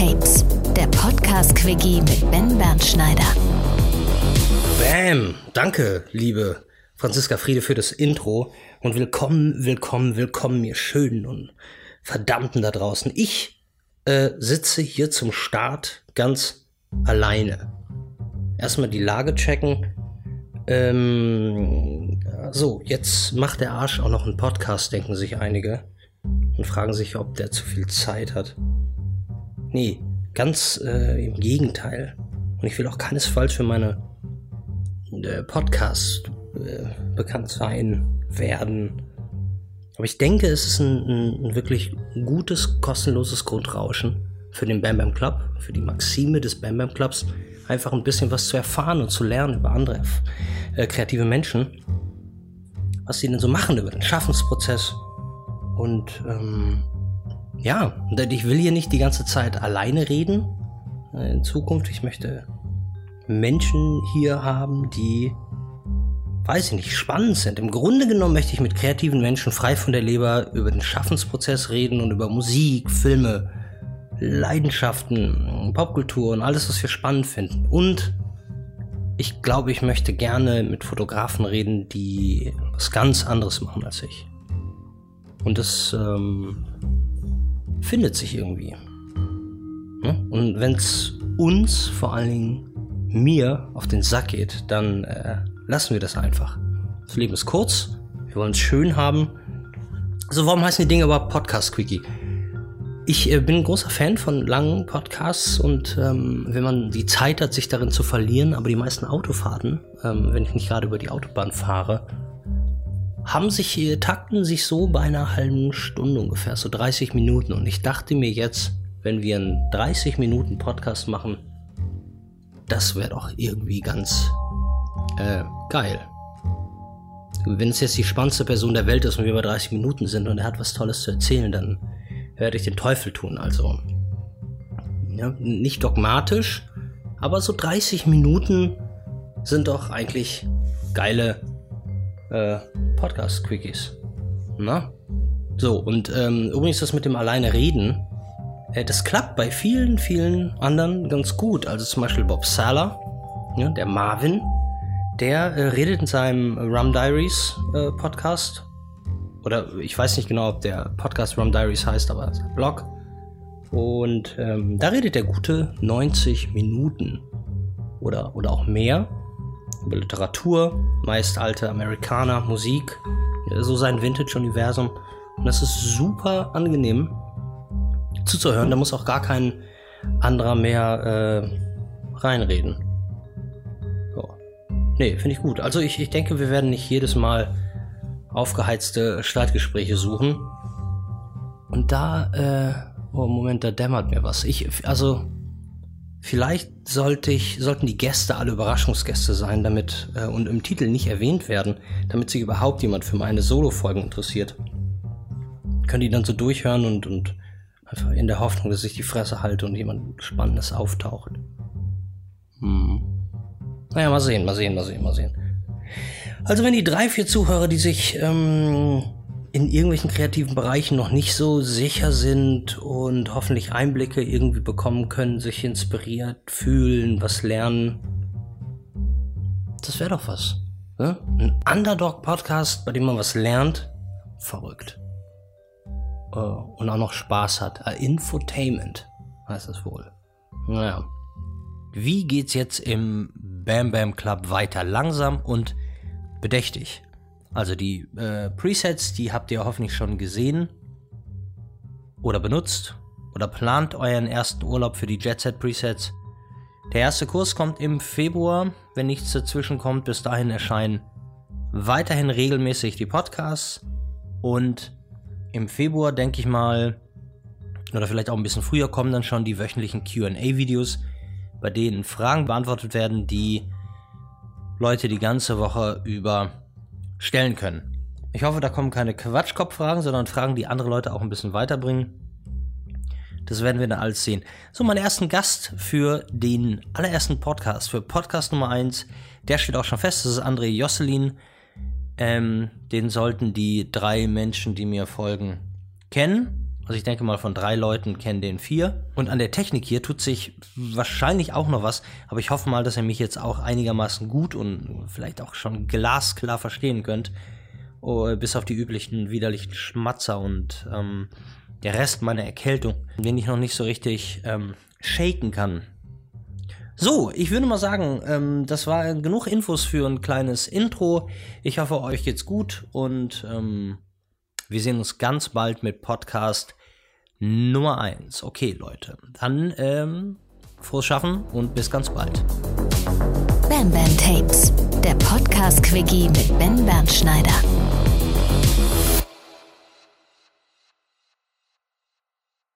Infotapes, der Podcast-Quickie mit Ben Bernschneider. Bam! Danke, liebe Franziska Friede, für das Intro. Und willkommen, willkommen, willkommen, ihr Schönen und Verdammten da draußen. Ich äh, sitze hier zum Start ganz alleine. Erstmal die Lage checken. Ähm, so, jetzt macht der Arsch auch noch einen Podcast, denken sich einige. Und fragen sich, ob der zu viel Zeit hat. Nee, ganz äh, im Gegenteil. Und ich will auch keinesfalls für meine äh, Podcast äh, bekannt sein werden. Aber ich denke, es ist ein, ein, ein, wirklich gutes, kostenloses Grundrauschen für den Bam Bam Club, für die Maxime des Bam Bam Clubs, einfach ein bisschen was zu erfahren und zu lernen über andere äh, kreative Menschen, was sie denn so machen über den Schaffensprozess. Und ähm, ja, ich will hier nicht die ganze Zeit alleine reden äh, in Zukunft. Ich möchte Menschen hier haben, die, weiß ich nicht, spannend sind. Im Grunde genommen möchte ich mit kreativen Menschen frei von der Leber über den Schaffensprozess reden und über Musik, Filme, Leidenschaften, Popkultur und alles, was wir spannend finden. Und ich glaube, ich möchte gerne mit Fotografen reden, die was ganz anderes machen als ich. Und das ähm, findet sich irgendwie. Ne? Und wenn es uns, vor allen Dingen mir, auf den Sack geht, dann äh, lassen wir das einfach. Das Leben ist kurz, wir wollen es schön haben. Also warum heißen die Dinge überhaupt Podcast-Quickie? Ich äh, bin ein großer Fan von langen Podcasts und ähm, wenn man die Zeit hat, sich darin zu verlieren, aber die meisten Autofahrten, ähm, wenn ich nicht gerade über die Autobahn fahre, haben sich, äh, takten sich so bei einer halben Stunde ungefähr, so 30 Minuten. Und ich dachte mir jetzt, wenn wir einen 30 Minuten Podcast machen, das wäre doch irgendwie ganz äh, geil. Wenn es jetzt die spannendste Person der Welt ist und wir bei 30 Minuten sind und er hat was Tolles zu erzählen, dann werde ich den Teufel tun. Also ja, nicht dogmatisch, aber so 30 Minuten sind doch eigentlich geile äh, Podcast-Quickies. Na? So, und ähm, übrigens das mit dem alleine reden, äh, das klappt bei vielen, vielen anderen ganz gut. Also zum Beispiel Bob Sala, ja, der Marvin, der äh, redet in seinem Rum Diaries äh, Podcast. Oder ich weiß nicht genau, ob der Podcast Rum Diaries heißt, aber sein Blog. Und ähm, da redet der gute 90 Minuten oder, oder auch mehr über Literatur, meist alte Amerikaner, Musik, so sein Vintage-Universum. Und das ist super angenehm zuzuhören. Da muss auch gar kein anderer mehr äh, reinreden. So. Nee, finde ich gut. Also ich, ich denke, wir werden nicht jedes Mal aufgeheizte Streitgespräche suchen. Und da, äh, oh Moment, da dämmert mir was. Ich, also Vielleicht sollte ich, sollten die Gäste alle Überraschungsgäste sein, damit äh, und im Titel nicht erwähnt werden, damit sich überhaupt jemand für meine Solo-Folgen interessiert. Können die dann so durchhören und, und einfach in der Hoffnung, dass ich die Fresse halte und jemand Spannendes auftaucht. Hm. Naja, mal sehen, mal sehen, mal sehen, mal sehen. Also wenn die drei, vier Zuhörer, die sich ähm, in irgendwelchen kreativen Bereichen noch nicht so sicher sind und hoffentlich Einblicke irgendwie bekommen können, sich inspiriert fühlen, was lernen. Das wäre doch was. Ne? Ein Underdog-Podcast, bei dem man was lernt. Verrückt. Uh, und auch noch Spaß hat. Infotainment heißt das wohl. Naja. Wie geht's jetzt im Bam Bam Club weiter? Langsam und bedächtig. Also die äh, Presets, die habt ihr hoffentlich schon gesehen oder benutzt oder plant euren ersten Urlaub für die Jet Set Presets. Der erste Kurs kommt im Februar, wenn nichts dazwischen kommt. Bis dahin erscheinen weiterhin regelmäßig die Podcasts und im Februar denke ich mal, oder vielleicht auch ein bisschen früher kommen dann schon die wöchentlichen QA-Videos, bei denen Fragen beantwortet werden, die Leute die ganze Woche über stellen können. Ich hoffe, da kommen keine Quatschkopf-Fragen, sondern Fragen, die andere Leute auch ein bisschen weiterbringen. Das werden wir dann alles sehen. So, mein ersten Gast für den allerersten Podcast, für Podcast Nummer 1, der steht auch schon fest. Das ist André Josselin. Ähm, den sollten die drei Menschen, die mir folgen, kennen. Also ich denke mal, von drei Leuten kennen den vier. Und an der Technik hier tut sich wahrscheinlich auch noch was. Aber ich hoffe mal, dass ihr mich jetzt auch einigermaßen gut und vielleicht auch schon glasklar verstehen könnt. Oh, bis auf die üblichen widerlichen Schmatzer und ähm, der Rest meiner Erkältung, den ich noch nicht so richtig ähm, shaken kann. So, ich würde mal sagen, ähm, das war genug Infos für ein kleines Intro. Ich hoffe, euch geht's gut und ähm, wir sehen uns ganz bald mit Podcast Nummer 1. Okay, Leute. Dann ähm, frohes Schaffen und bis ganz bald. Bam Bam Tapes, der Podcast-Quickie mit Ben Bernschneider.